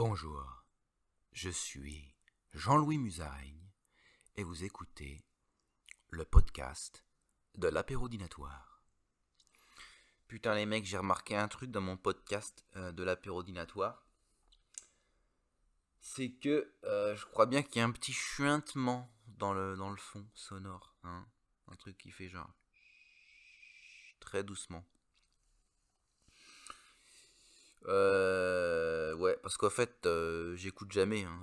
Bonjour, je suis Jean-Louis Musaraigne et vous écoutez le podcast de l'apérodinatoire. Putain les mecs, j'ai remarqué un truc dans mon podcast euh, de l'apérodinatoire. C'est que euh, je crois bien qu'il y a un petit chuintement dans le, fond sonore. hein. Un truc qui fait genre très doucement. Euh, parce qu'en fait, euh, j'écoute jamais. hein,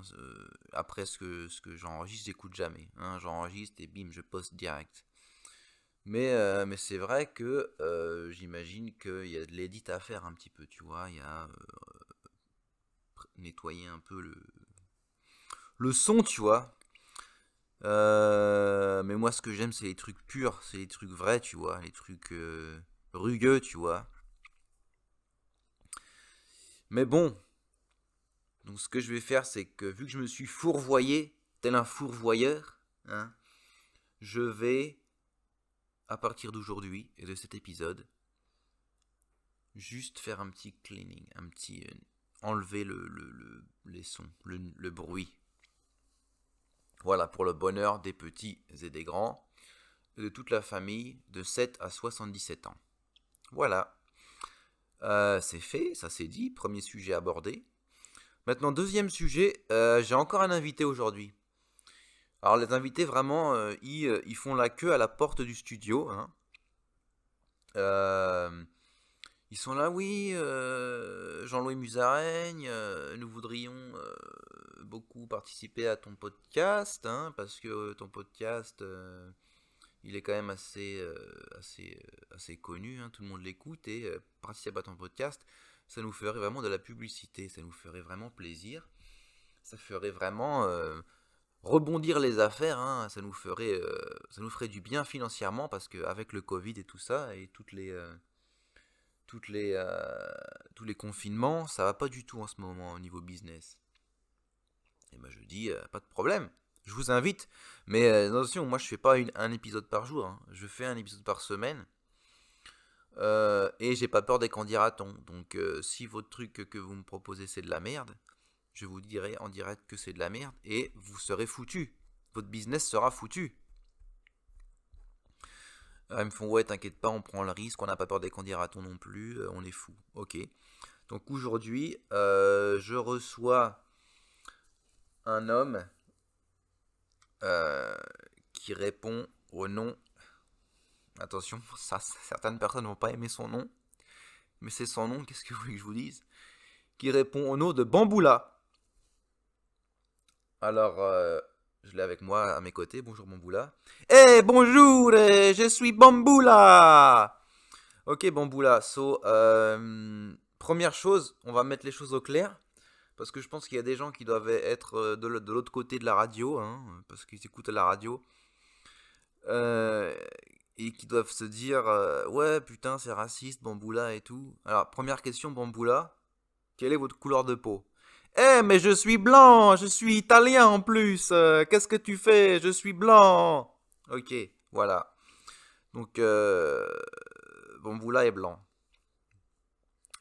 après ce que, ce que j'enregistre, j'écoute jamais. hein, j'enregistre et bim, je poste direct. Mais, euh, mais c'est vrai que euh, j'imagine qu'il y a de l'édit à faire un petit peu, tu vois. Il y a euh, nettoyer un peu le, le son, tu vois. Mais moi, ce que j'aime, c'est les trucs purs, c'est les trucs vrais, tu vois. Les trucs rugueux, tu vois. Mais bon, donc ce que je vais faire, c'est que vu que je me suis fourvoyé, tel un fourvoyeur, hein, je vais, à partir d'aujourd'hui et de cet épisode, juste faire un petit cleaning, un petit... euh, enlever le, le- le- les sons, le, bruit. Voilà, pour le bonheur des petits et des grands, de toute la famille de 7 à 77 ans. Voilà. Euh, c'est fait, ça c'est dit, premier sujet abordé. Maintenant, deuxième sujet, euh, j'ai encore un invité aujourd'hui. Alors les invités, vraiment, euh, ils, euh, ils font la queue à la porte du studio. hein. Ils sont là, oui, Jean-Louis Musaraigne, nous voudrions beaucoup participer à ton podcast, hein, parce que ton podcast, il est quand même assez, assez, assez connu, hein, tout le monde l'écoute, et participer à ton podcast, ça nous ferait vraiment de la publicité, ça nous ferait vraiment plaisir, ça ferait vraiment euh, rebondir les affaires, hein, ça nous ferait, euh, ça nous ferait du bien financièrement, parce qu'avec le Covid et tout ça, et toutes les... euh, toutes les, euh, tous les confinements, ça va pas du tout en ce moment au niveau business. Et ben je dis, pas de problème, je vous invite. Mais attention, moi je fais pas un épisode par jour, hein. je fais un épisode par semaine. Euh, et j'ai pas peur des candidatons. Donc euh, si votre truc que vous me proposez c'est de la merde, je vous dirai en direct que c'est de la merde et vous serez foutu. Votre business sera foutu. Ah, ils me font ouais, t'inquiète pas, on prend le risque, on n'a pas peur des candidatons non plus, euh, on est fou. Ok. Donc aujourd'hui, je reçois un homme qui répond au nom. Attention, certaines personnes vont pas aimer son nom, mais c'est son nom. Qu'est-ce que vous voulez que je vous dise Qui répond au nom de Bamboula. Alors, euh, je l'ai avec moi à mes côtés. Bonjour Bamboula. Eh bonjour, eh, je suis Bamboula. Ok Bamboula. So, euh, première chose, on va mettre les choses au clair. Parce que je pense qu'il y a des gens qui doivent être euh, de l'autre côté de la radio, hein, parce qu'ils écoutent la radio, euh, et qui doivent se dire euh, Ouais, putain, c'est raciste, Bamboula et tout. Alors, première question, Bamboula, quelle est votre couleur de peau? Eh, mais je suis blanc, je suis italien en plus, euh, qu'est-ce que tu fais? Je suis blanc Ok, voilà. Donc, euh, Bamboula est blanc.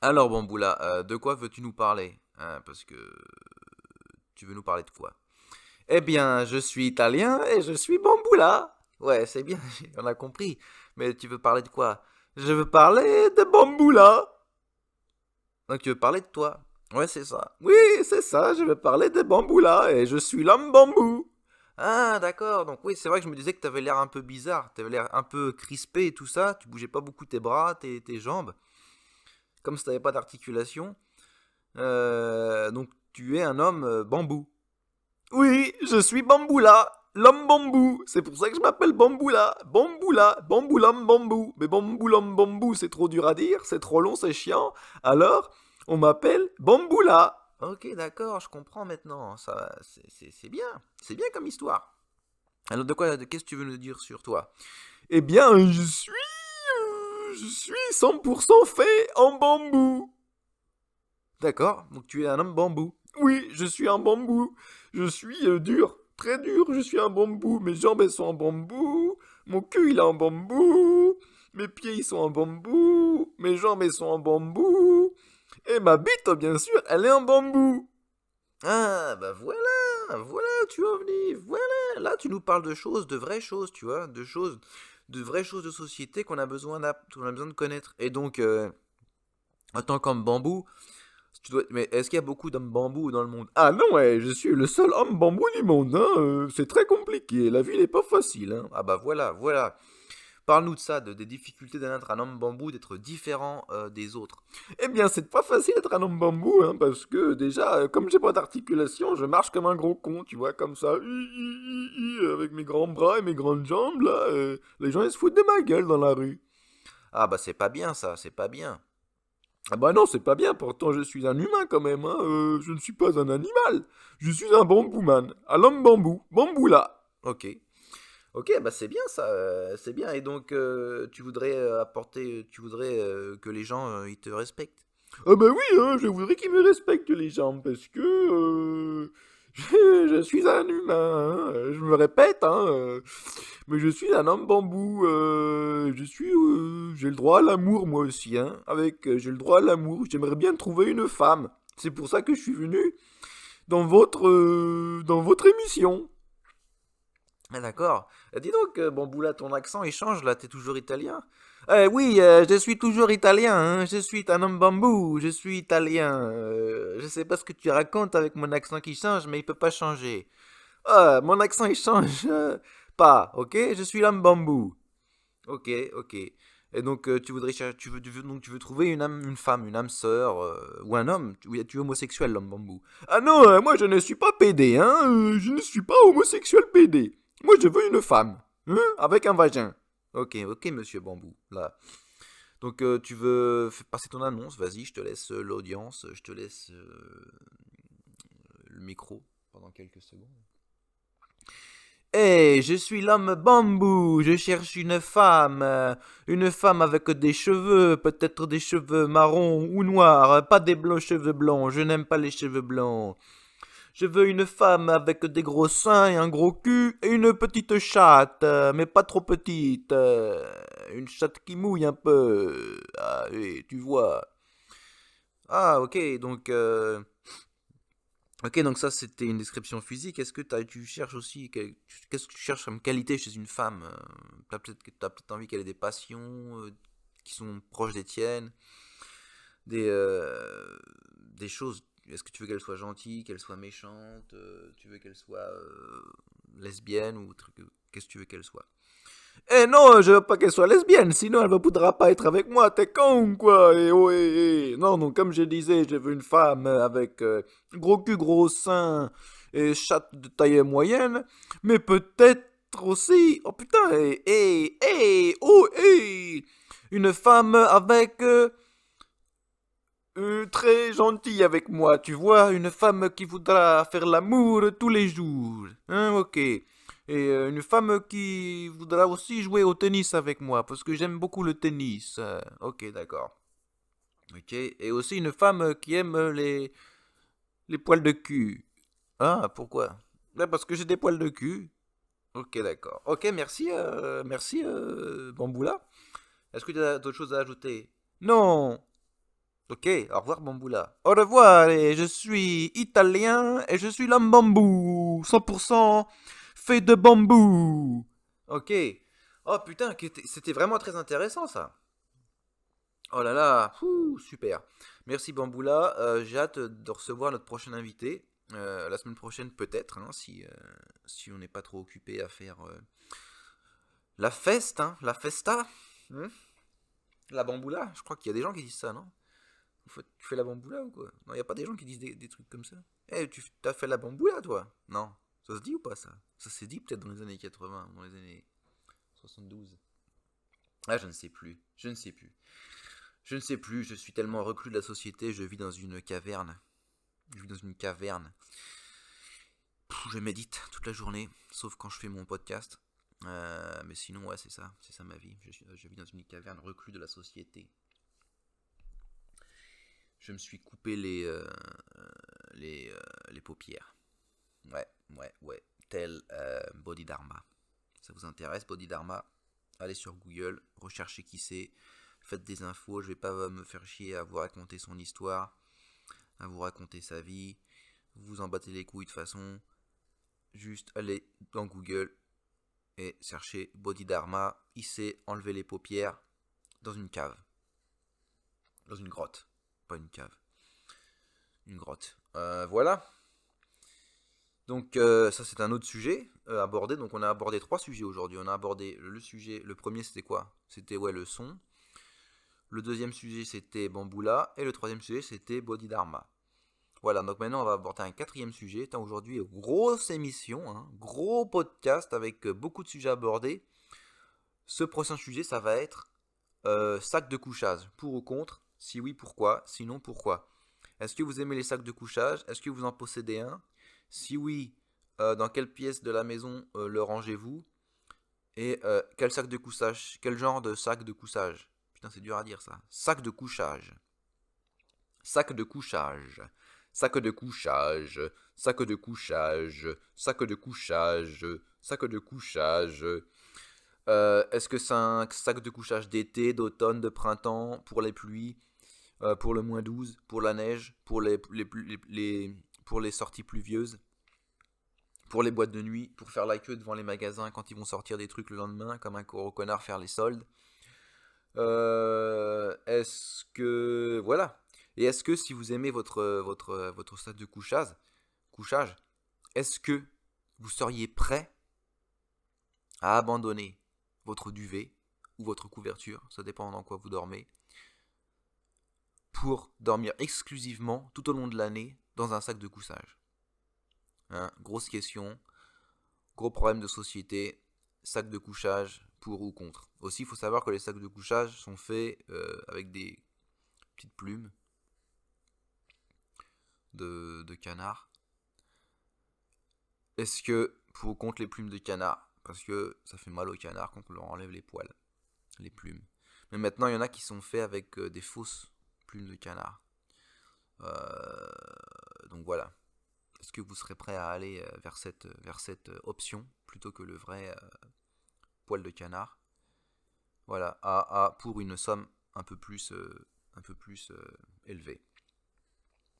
Alors, Bamboula, euh, de quoi veux-tu nous parler? Hein, Parce que tu veux nous parler de quoi? Eh bien, je suis italien et je suis Bamboula. Ouais, c'est bien, on a compris. Mais tu veux parler de quoi? Je veux parler de Bamboula. Donc, tu veux parler de toi Ouais, c'est ça. Oui, c'est ça, je veux parler de Bamboula et je suis l'homme bambou. Ah, d'accord. Donc, oui, c'est vrai que je me disais que tu avais l'air un peu bizarre. Tu avais l'air un peu crispé et tout ça. Tu bougeais pas beaucoup tes bras, tes, jambes. Comme si tu n'avais pas d'articulation. Euh, donc, tu es un homme euh, bambou. Oui, je suis Bamboula, l'homme bambou. C'est pour ça que je m'appelle Bamboula. Bamboula, bamboulam bambou. Mais bamboulam bambou, c'est trop dur à dire, c'est trop long, c'est chiant. Alors, on m'appelle Bamboula. Ok, d'accord, je comprends maintenant. Ça, c'est- bien, c'est bien comme histoire. Alors, de quoi, de qu'est-ce que tu veux nous dire sur toi? Eh bien, je suis, euh, je suis 100% fait en bambou. D'accord, donc tu es un homme bambou. Oui, je suis un bambou. Je suis euh, dur, très dur, je suis un bambou. Mes jambes sont en bambou. Mon cul il est en bambou. Mes pieds ils sont en bambou. Mes jambes sont en bambou. Et ma bite, bien sûr, elle est en bambou. Ah, bah voilà, voilà, tu venir, voilà. Là, tu nous parles de choses, de vraies choses, tu vois, de choses, de vraies choses de société qu'on a besoin, a besoin de connaître. Et donc, euh, en tant qu'homme bambou, mais est-ce qu'il y a beaucoup d'hommes bambou dans le monde? Ah non, ouais, je suis le seul homme bambou du monde, hein. Euh, c'est très compliqué, la vie n'est pas facile, hein. Ah bah voilà, voilà. Parle-nous de ça, de, des difficultés d'être un homme bambou, d'être différent euh, des autres. Eh bien, c'est pas facile d'être un homme bambou, hein, parce que déjà, euh, comme j'ai pas d'articulation, je marche comme un gros con, tu vois, comme ça, avec mes grands bras et mes grandes jambes, là, les gens ils se foutent de ma gueule dans la rue. Ah bah c'est pas bien ça, c'est pas bien. Ah bah non, c'est pas bien, pourtant je suis un humain quand même, hein, je ne suis pas un animal. Je suis un bambouman, un homme bambou, bambou là. Ok. Ok, bah c'est bien ça, euh, c'est bien. Et donc, euh, tu voudrais euh, apporter, tu voudrais que les gens ils te respectent? Ah bah oui, hein, je voudrais qu'ils me respectent les gens parce que je, suis un humain. Hein, je me répète, hein, mais je suis un homme bambou. je suis, j'ai le droit à l'amour moi aussi, hein. Avec, j'ai le droit à l'amour. J'aimerais bien trouver une femme. C'est pour ça que je suis venu dans votre, dans votre émission. Ah d'accord. Euh, dis donc, euh, bon Boula, ton accent il change là, t'es toujours italien eh, Oui, euh, je suis toujours italien, hein. je suis un homme bambou, je suis italien. je sais pas ce que tu racontes avec mon accent qui change, mais il peut pas changer. Ah, mon accent il change pas, ok? Je suis l'homme bambou. Ok, ok. Et donc tu voudrais tu veux, tu veux donc tu veux trouver une une femme, une âme sœur ou un homme? Tu, tu es homosexuel l'homme bambou? Ah non, moi je ne suis pas pédé hein, je ne suis pas homosexuel pédé. Moi, je veux une femme. Hein, avec un vagin. Ok, ok, monsieur Bambou. Là. Donc, euh, tu veux passer ton annonce? Vas-y, je te laisse euh, l'audience. Je te laisse euh, le micro pendant quelques secondes. Hé, je suis l'homme bambou, je cherche une femme, une femme avec des cheveux, peut-être des cheveux marrons ou noirs, pas des blancs cheveux blancs, je n'aime pas les cheveux blancs. Je veux une femme avec des gros seins et un gros cul et une petite chatte, euh, mais pas trop petite. Euh, une chatte qui mouille un peu. Ah oui, tu vois. Ah ok, donc... Euh, ok, donc ça c'était une description physique. Est-ce que tu cherches aussi... Qu'est-ce que tu cherches comme qualité chez une femme Tu as peut-être peut envie qu'elle ait des passions qui sont proches des tiennes. Des, des choses est-ce que tu veux qu'elle soit gentille, qu'elle soit méchante euh, Tu veux qu'elle soit euh, lesbienne ou truc Qu'est-ce que tu veux qu'elle soit? Eh non, je veux pas qu'elle soit lesbienne, sinon elle ne voudra pas être avec moi, t'es con quoi? Et, oh, Non, non, comme je disais, je veux une femme avec euh, gros cul, gros sein et chatte de taille moyenne, mais peut-être aussi, oh putain, et, et, et oh, et, une femme avec euh, très gentille avec moi, tu vois, une femme qui voudra faire l'amour tous les jours. Hein, ok. Et euh, une femme qui voudra aussi jouer au tennis avec moi, parce que j'aime beaucoup le tennis. Euh, ok, d'accord. Ok. Et aussi une femme qui aime les, les poils de cul. Ah, pourquoi? Ben, Parce que j'ai des poils de cul. Ok, d'accord. Ok, merci, merci, Bamboula. Est-ce que tu as d'autres choses à ajouter? Non. Ok, au revoir Bamboula. Au revoir, je suis italien et je suis l'homme bambou. 100% fait de bambou. Ok. Oh putain, c'était vraiment très intéressant ça. Oh là là, super. Merci Bamboula. Euh, j'ai hâte de recevoir notre prochain invité. Euh, la semaine prochaine peut-être, hein, si, euh, si on n'est pas trop occupé à faire la feste, hein, la festa. Hein. la bamboula, je crois qu'il y a des gens qui disent ça, non? Tu fais la bamboula ou quoi? Non, il a pas des gens qui disent des, trucs comme ça. Eh, tu as fait la bamboula, toi? Non. Ça se dit ou pas, ça? Ça s'est dit peut-être dans les années 80, dans les années 72. Ah, je ne sais plus. Je ne sais plus. Je ne sais plus. Je suis tellement reclus de la société, je vis dans une caverne. Je vis dans une caverne. je médite toute la journée, sauf quand je fais mon podcast. Euh, mais sinon, ouais, c'est ça. C'est ça ma vie. Je, je vis dans une caverne reclus de la société je me suis coupé les, euh, les, euh, les, paupières. Ouais, ouais, ouais. Tel euh, Bodhidharma. Ça vous intéresse, Bodhidharma Allez sur Google, recherchez qui c'est, faites des infos. Je vais pas me faire chier à vous raconter son histoire, à vous raconter sa vie. vous vous en battez les couilles de façon. Juste allez dans Google et cherchez Bodhidharma, sait enlever les paupières dans une cave. Dans une grotte. Une cave. Une grotte. Euh, voilà. Donc euh, ça c'est un autre sujet euh, abordé. Donc on a abordé trois sujets aujourd'hui. On a abordé le sujet. Le premier c'était quoi? C'était ouais le son. Le deuxième sujet c'était Bamboula. Et le troisième sujet c'était Bodhidharma. Voilà, donc maintenant on va aborder un quatrième sujet. Aujourd'hui, grosse émission, hein, gros podcast avec beaucoup de sujets abordés. Ce prochain sujet, ça va être sac de couchage. Pour ou contre Si oui, pourquoi? Sinon, pourquoi? Est-ce que vous aimez les sacs de couchage? Est-ce que vous en possédez un? Si oui, euh, dans quelle pièce de la maison euh, le rangez-vous? Et euh, quel sac de couchage Quel genre de sac de couchage? Putain, c'est dur à dire ça. Sac de couchage. Sac de couchage. Sac de couchage. Sac de couchage. Sac de couchage. Sac de couchage. Est-ce que c'est un sac de couchage d'été, d'automne, de printemps, pour les pluies, pour le moins 12, pour la neige, pour les, sorties pluvieuses, pour les boîtes de nuit, pour faire la queue devant les magasins quand ils vont sortir des trucs le lendemain, comme un gros connard faire les soldes. Euh, est-ce que voilà Et est-ce que si vous aimez votre votre votre stade de couchage, couchage, est-ce que vous seriez prêt à abandonner votre duvet ou votre couverture, ça dépend dans quoi vous dormez, pour dormir exclusivement tout au long de l'année dans un sac de couchage hein, Grosse question, gros problème de société, sac de couchage pour ou contre. Aussi, il faut savoir que les sacs de couchage sont faits euh, avec des petites plumes de, de canard. Est-ce que pour ou contre les plumes de canard Parce que ça fait mal au canard quand on leur enlève les poils, les plumes. Mais maintenant, il y en a qui sont faits avec euh, des fausses plumes de canard. Euh, donc voilà. Est-ce que vous serez prêt à aller euh, vers cette, vers cette option plutôt que le vrai poil de canard? Voilà, à, pour une somme un peu plus, un peu plus élevée.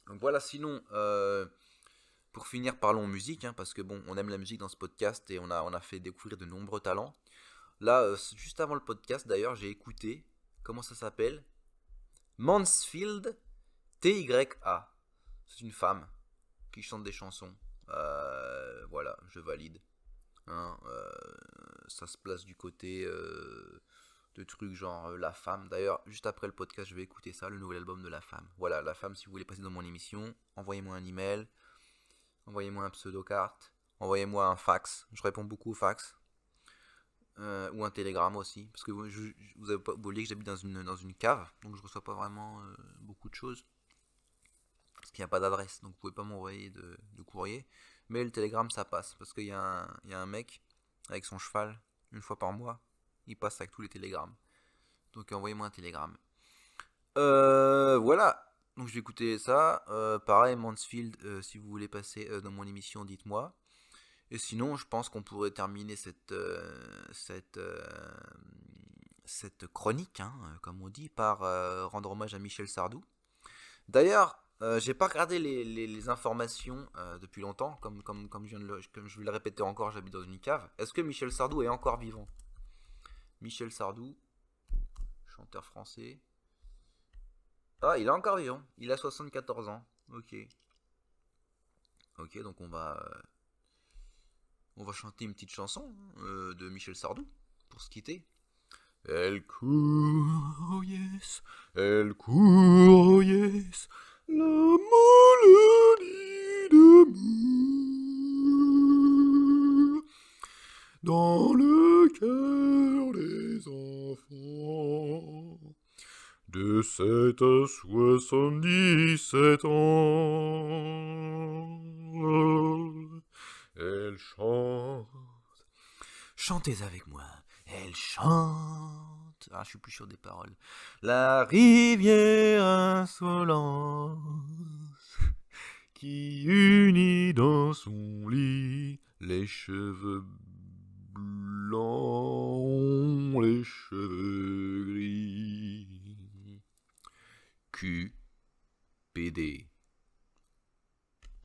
Donc voilà, sinon, pour finir, parlons musique, hein, parce que bon, on aime la musique dans ce podcast et on a, on a fait découvrir de nombreux talents. Là, juste avant le podcast, d'ailleurs, j'ai écouté, comment ça s'appelle? Mansfield TYA. C'est une femme qui chante des chansons. Euh, voilà, je valide. Hein, euh, ça se place du côté euh, de trucs genre La Femme. D'ailleurs, juste après le podcast, je vais écouter ça, le nouvel album de La Femme. Voilà, La Femme, si vous voulez passer dans mon émission, envoyez-moi un email, envoyez-moi un pseudo-carte, envoyez-moi un fax. Je réponds beaucoup aux fax. ou un télégramme aussi, parce que vous, vous avez pas oublié que j'habite dans une, dans une cave, donc je reçois pas vraiment beaucoup de choses parce qu'il n'y a pas d'adresse, donc vous pouvez pas m'envoyer de, courrier. Mais le télégramme, ça passe, parce qu'il y, a un mec avec son cheval, une fois par mois, il passe avec tous les télégrammes. Donc envoyez-moi un télégramme. Euh, voilà, donc je vais écouter ça. Euh, pareil, Mansfield, euh, si vous voulez passer dans mon émission, dites-moi. Et sinon, je pense qu'on pourrait terminer cette, cette, cette chronique, hein, comme on dit, par rendre hommage à Michel Sardou. D'ailleurs, euh, j'ai pas regardé les, informations euh, depuis longtemps, comme, comme, comme, je viens de le, comme je vais le répéter encore, j'habite dans une cave. Est-ce que Michel Sardou est encore vivant? Michel Sardou, chanteur français. Ah, il est encore vivant. Il a 74 ans. Ok. Ok, donc on va. Euh, on va chanter une petite chanson hein, de Michel Sardou pour se quitter. Elle court, yes, elle court, yes, la maladie d'amour dans le cœur des enfants de 7 à 77 ans. Elle chante. Chantez avec moi. Elle chante. Ah, je suis plus sûr des paroles. La rivière insolente qui unit dans son lit les cheveux blancs, les cheveux gris. Q. PD.